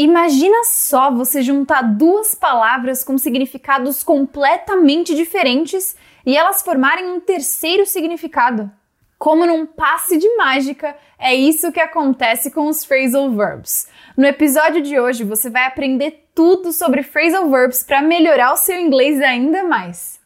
Imagina só você juntar duas palavras com significados completamente diferentes e elas formarem um terceiro significado. Como num passe de mágica, é isso que acontece com os phrasal verbs. No episódio de hoje, você vai aprender tudo sobre phrasal verbs para melhorar o seu inglês ainda mais.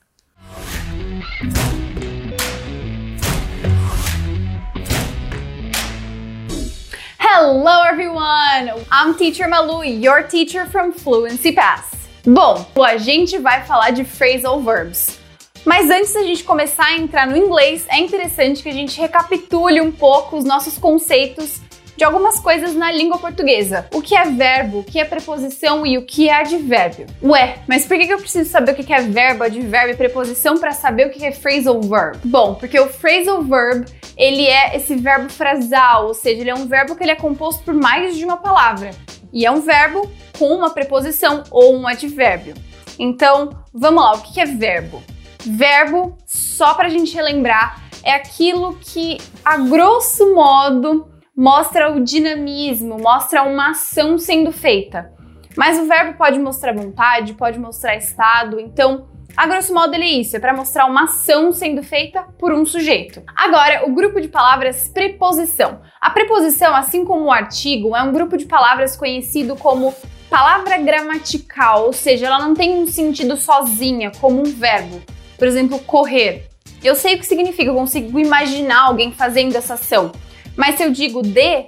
Hello everyone! I'm Teacher Malu, your teacher from Fluency Pass. Bom, a gente vai falar de phrasal verbs. Mas antes da gente começar a entrar no inglês, é interessante que a gente recapitule um pouco os nossos conceitos de algumas coisas na língua portuguesa. O que é verbo, o que é preposição e o que é advérbio. Ué, mas por que eu preciso saber o que é verbo, advérbio e preposição para saber o que é phrasal verb? Bom, porque o phrasal verb ele é esse verbo frasal, ou seja, ele é um verbo que ele é composto por mais de uma palavra. E é um verbo com uma preposição ou um advérbio. Então, vamos lá, o que é verbo? Verbo, só para a gente relembrar, é aquilo que, a grosso modo, mostra o dinamismo, mostra uma ação sendo feita. Mas o verbo pode mostrar vontade, pode mostrar estado, então, a grosso modo, ele é isso, é para mostrar uma ação sendo feita por um sujeito. Agora, o grupo de palavras preposição. A preposição, assim como o artigo, é um grupo de palavras conhecido como palavra gramatical, ou seja, ela não tem um sentido sozinha, como um verbo. Por exemplo, correr. Eu sei o que significa, eu consigo imaginar alguém fazendo essa ação. Mas se eu digo de,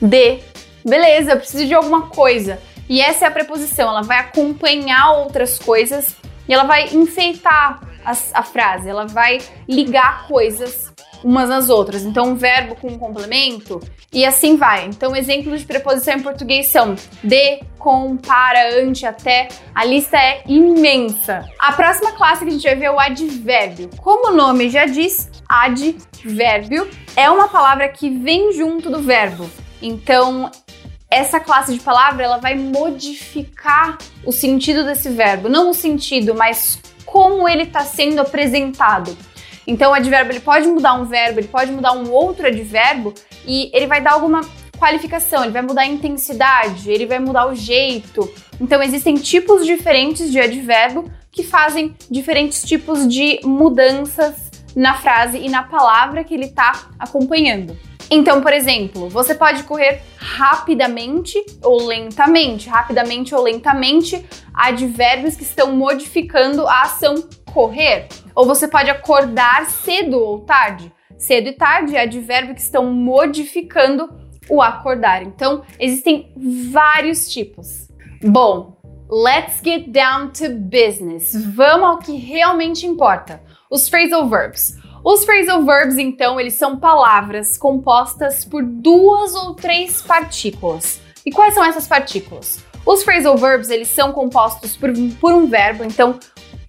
de, beleza, eu preciso de alguma coisa. E essa é a preposição, ela vai acompanhar outras coisas e ela vai enfeitar a, a frase, ela vai ligar coisas umas nas outras. Então, um verbo com um complemento e assim vai. Então, exemplos de preposição em português são de, com, para, ante, até. A lista é imensa. A próxima classe que a gente vai ver é o advérbio. Como o nome já diz, advérbio é uma palavra que vem junto do verbo. Então, essa classe de palavra ela vai modificar o sentido desse verbo, não o sentido, mas como ele está sendo apresentado. Então, o advérbio ele pode mudar um verbo, ele pode mudar um outro advérbio e ele vai dar alguma qualificação, ele vai mudar a intensidade, ele vai mudar o jeito. Então, existem tipos diferentes de advérbio que fazem diferentes tipos de mudanças na frase e na palavra que ele está acompanhando. Então, por exemplo, você pode correr rapidamente ou lentamente. Rapidamente ou lentamente, advérbios que estão modificando a ação correr. Ou você pode acordar cedo ou tarde. Cedo e tarde é advérbio que estão modificando o acordar. Então, existem vários tipos. Bom, let's get down to business. Vamos ao que realmente importa: os phrasal verbs. Os phrasal verbs, então, eles são palavras compostas por duas ou três partículas. E quais são essas partículas? Os phrasal verbs, eles são compostos por, por um verbo, então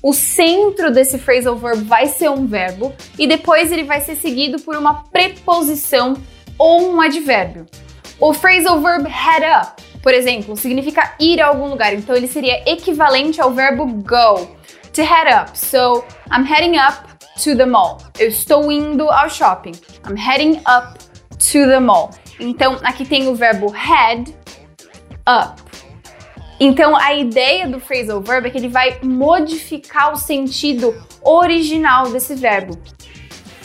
o centro desse phrasal verb vai ser um verbo e depois ele vai ser seguido por uma preposição ou um advérbio. O phrasal verb head up, por exemplo, significa ir a algum lugar, então ele seria equivalente ao verbo go, to head up. So, I'm heading up to the mall. Eu estou indo ao shopping. I'm heading up to the mall. Então, aqui tem o verbo head up. Então, a ideia do phrasal verb é que ele vai modificar o sentido original desse verbo.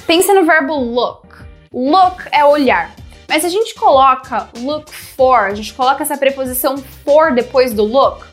Pensa no verbo look. Look é olhar. Mas se a gente coloca look for, a gente coloca essa preposição for depois do look,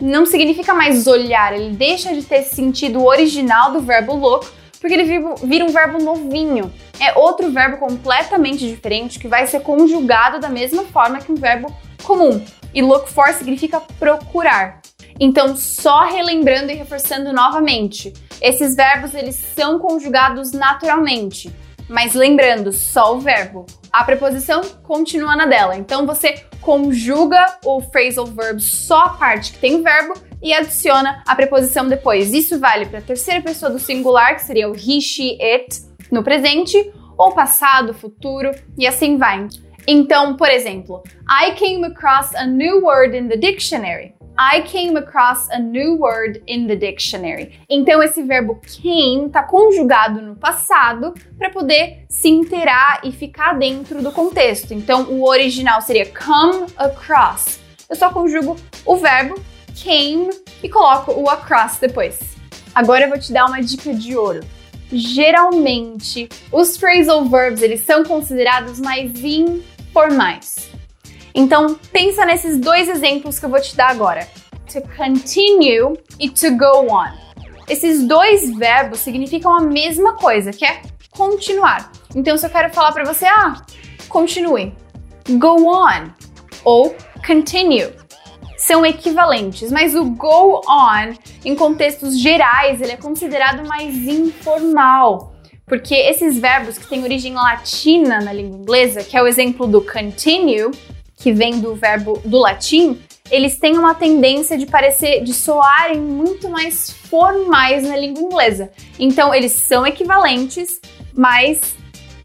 não significa mais olhar, ele deixa de ter sentido original do verbo look porque ele vira um verbo novinho. É outro verbo completamente diferente que vai ser conjugado da mesma forma que um verbo comum. E look for significa procurar. Então, só relembrando e reforçando novamente, esses verbos eles são conjugados naturalmente. Mas lembrando, só o verbo. A preposição continua na dela. Então você conjuga o phrasal verb só a parte que tem o verbo e adiciona a preposição depois. Isso vale para a terceira pessoa do singular, que seria o he, she, it no presente, ou passado, futuro e assim vai. Então, por exemplo, I came across a new word in the dictionary. I came across a new word in the dictionary. Então esse verbo came está conjugado no passado para poder se inteirar e ficar dentro do contexto. Então o original seria come across. Eu só conjugo o verbo came e coloco o across depois. Agora eu vou te dar uma dica de ouro. Geralmente, os phrasal verbs eles são considerados mais informais. Então, pensa nesses dois exemplos que eu vou te dar agora: to continue e to go on. Esses dois verbos significam a mesma coisa, que é continuar. Então, se eu quero falar para você, ah, continue, go on ou continue, são equivalentes, mas o go on, em contextos gerais, ele é considerado mais informal. Porque esses verbos que têm origem latina na língua inglesa, que é o exemplo do continue, que vem do verbo do latim, eles têm uma tendência de parecer, de soarem muito mais formais na língua inglesa. Então, eles são equivalentes, mas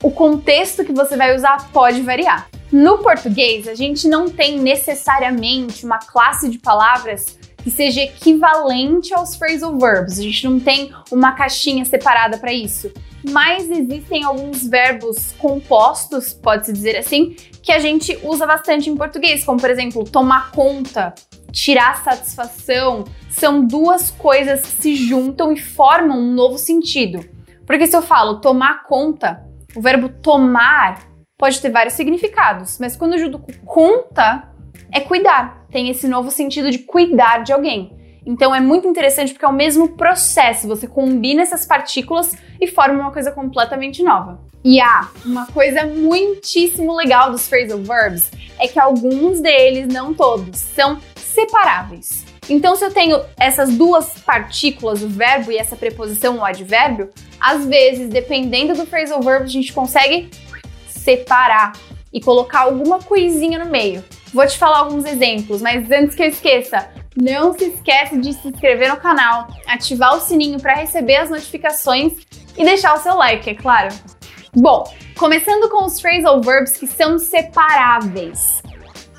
o contexto que você vai usar pode variar. No português, a gente não tem necessariamente uma classe de palavras que seja equivalente aos phrasal verbs. A gente não tem uma caixinha separada para isso. Mas existem alguns verbos compostos, pode-se dizer assim, que a gente usa bastante em português, como por exemplo, tomar conta, tirar satisfação. São duas coisas que se juntam e formam um novo sentido. Porque se eu falo tomar conta, o verbo tomar pode ter vários significados, mas quando eu junto com conta, é cuidar. Tem esse novo sentido de cuidar de alguém. Então é muito interessante porque é o mesmo processo, você combina essas partículas e forma uma coisa completamente nova. E há ah, uma coisa muitíssimo legal dos phrasal verbs é que alguns deles, não todos, são separáveis. Então, se eu tenho essas duas partículas, o verbo e essa preposição, o advérbio, às vezes, dependendo do phrasal verb, a gente consegue separar e colocar alguma coisinha no meio. Vou te falar alguns exemplos, mas antes que eu esqueça, não se esquece de se inscrever no canal, ativar o sininho para receber as notificações e deixar o seu like, é claro. Bom, começando com os phrasal verbs que são separáveis.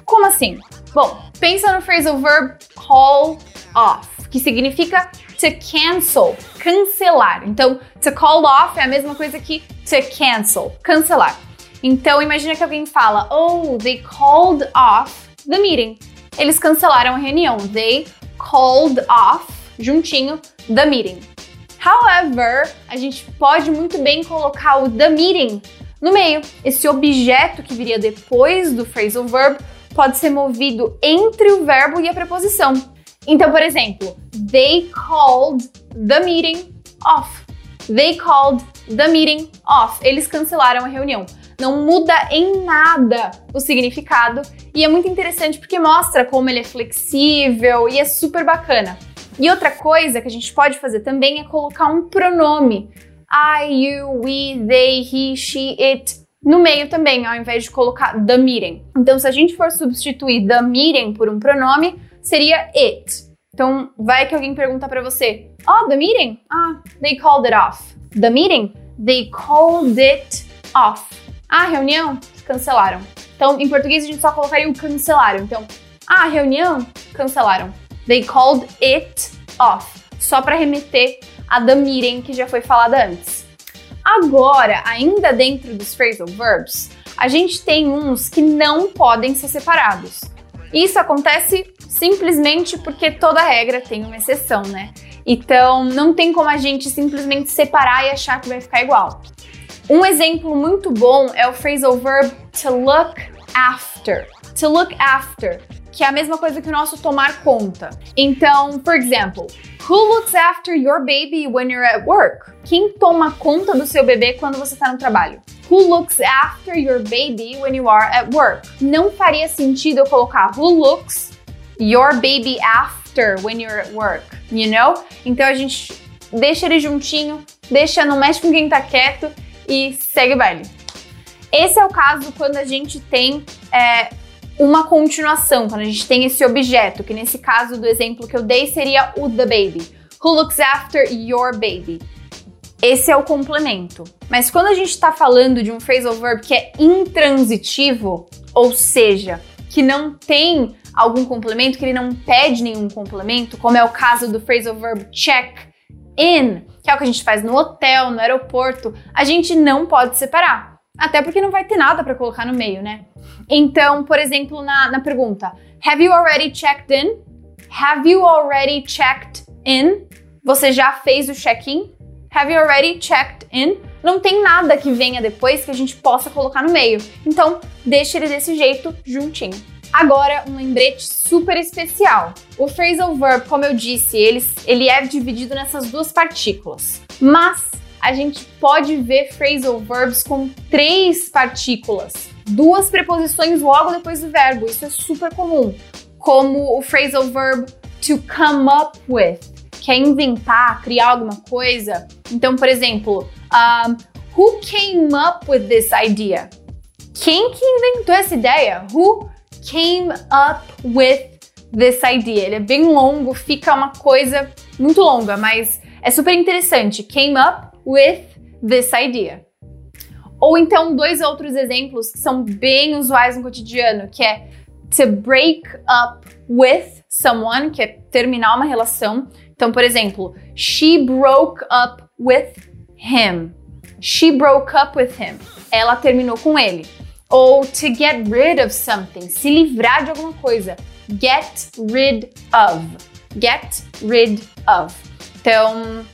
Como assim? Bom, pensa no phrasal verb call off, que significa to cancel, cancelar. Então, to call off é a mesma coisa que to cancel, cancelar. Então, imagina que alguém fala: Oh, they called off the meeting. Eles cancelaram a reunião. They called off, juntinho, the meeting. However, a gente pode muito bem colocar o the meeting no meio. Esse objeto que viria depois do phrasal verb pode ser movido entre o verbo e a preposição. Então, por exemplo, they called the meeting off. They called the meeting off. Eles cancelaram a reunião não muda em nada o significado e é muito interessante porque mostra como ele é flexível e é super bacana. E outra coisa que a gente pode fazer também é colocar um pronome. I, you, we, they, he, she, it no meio também, ao invés de colocar the meeting. Então, se a gente for substituir the meeting por um pronome, seria it. Então, vai que alguém pergunta para você: Oh, the meeting? Ah, they called it off. The meeting? They called it off. Ah, reunião? Cancelaram. Então, em português, a gente só colocaria o cancelaram. Então, ah, reunião? Cancelaram. They called it off. Só para remeter a the meeting que já foi falada antes. Agora, ainda dentro dos phrasal verbs, a gente tem uns que não podem ser separados. Isso acontece simplesmente porque toda regra tem uma exceção, né? Então, não tem como a gente simplesmente separar e achar que vai ficar igual. Um exemplo muito bom é o phrasal verb to look after. To look after, que é a mesma coisa que o nosso tomar conta. Então, por exemplo, who looks after your baby when you're at work? Quem toma conta do seu bebê quando você está no trabalho? Who looks after your baby when you are at work? Não faria sentido eu colocar who looks your baby after when you're at work, you know? Então a gente deixa ele juntinho, deixa, não mexe com quem tá quieto e segue o baile. Esse é o caso quando a gente tem é, uma continuação, quando a gente tem esse objeto, que nesse caso do exemplo que eu dei seria o the baby. Who looks after your baby? Esse é o complemento. Mas quando a gente está falando de um phrasal verb que é intransitivo, ou seja, que não tem algum complemento que ele não pede nenhum complemento, como é o caso do phrasal verb check in, que é o que a gente faz no hotel, no aeroporto, a gente não pode separar. Até porque não vai ter nada para colocar no meio, né? Então, por exemplo, na, na pergunta: Have you already checked in? Have you already checked in? Você já fez o check-in? Have you already checked in? Não tem nada que venha depois que a gente possa colocar no meio. Então, deixe ele desse jeito, juntinho. Agora, um lembrete super especial. O phrasal verb, como eu disse, ele, ele é dividido nessas duas partículas. Mas a gente pode ver phrasal verbs com três partículas, duas preposições logo depois do verbo. Isso é super comum, como o phrasal verb to come up with, que é inventar, criar alguma coisa. Então, por exemplo, um, who came up with this idea? Quem que inventou essa ideia? Who came up with this idea? Ele é bem longo, fica uma coisa muito longa, mas é super interessante. Came up with this idea. Ou então dois outros exemplos que são bem usuais no cotidiano, que é to break up with someone, que é terminar uma relação. Então, por exemplo, she broke up with him. She broke up with him. Ela terminou com ele. Ou to get rid of something, se livrar de alguma coisa. Get rid of. Get rid of. Então,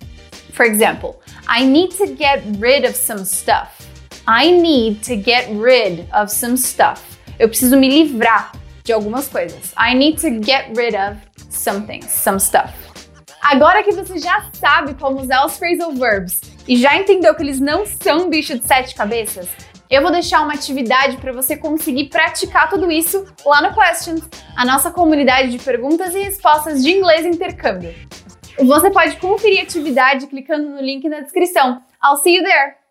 for example, I need to get rid of some stuff. I need to get rid of some stuff. Eu preciso me livrar de algumas coisas. I need to get rid of something, some stuff. Agora que você já sabe como usar os phrasal verbs e já entendeu que eles não são bicho de sete cabeças, eu vou deixar uma atividade para você conseguir praticar tudo isso lá no Questions, a nossa comunidade de perguntas e respostas de inglês intercâmbio. Você pode conferir a atividade clicando no link na descrição. I'll see you there!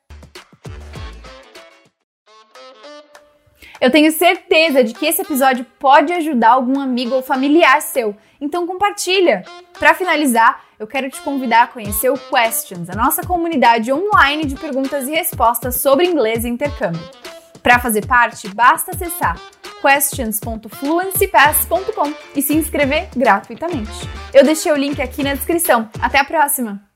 Eu tenho certeza de que esse episódio pode ajudar algum amigo ou familiar seu, então compartilha. Para finalizar, eu quero te convidar a conhecer o Questions, a nossa comunidade online de perguntas e respostas sobre inglês e intercâmbio. Para fazer parte, basta acessar questions.fluencypass.com e se inscrever gratuitamente. Eu deixei o link aqui na descrição. Até a próxima!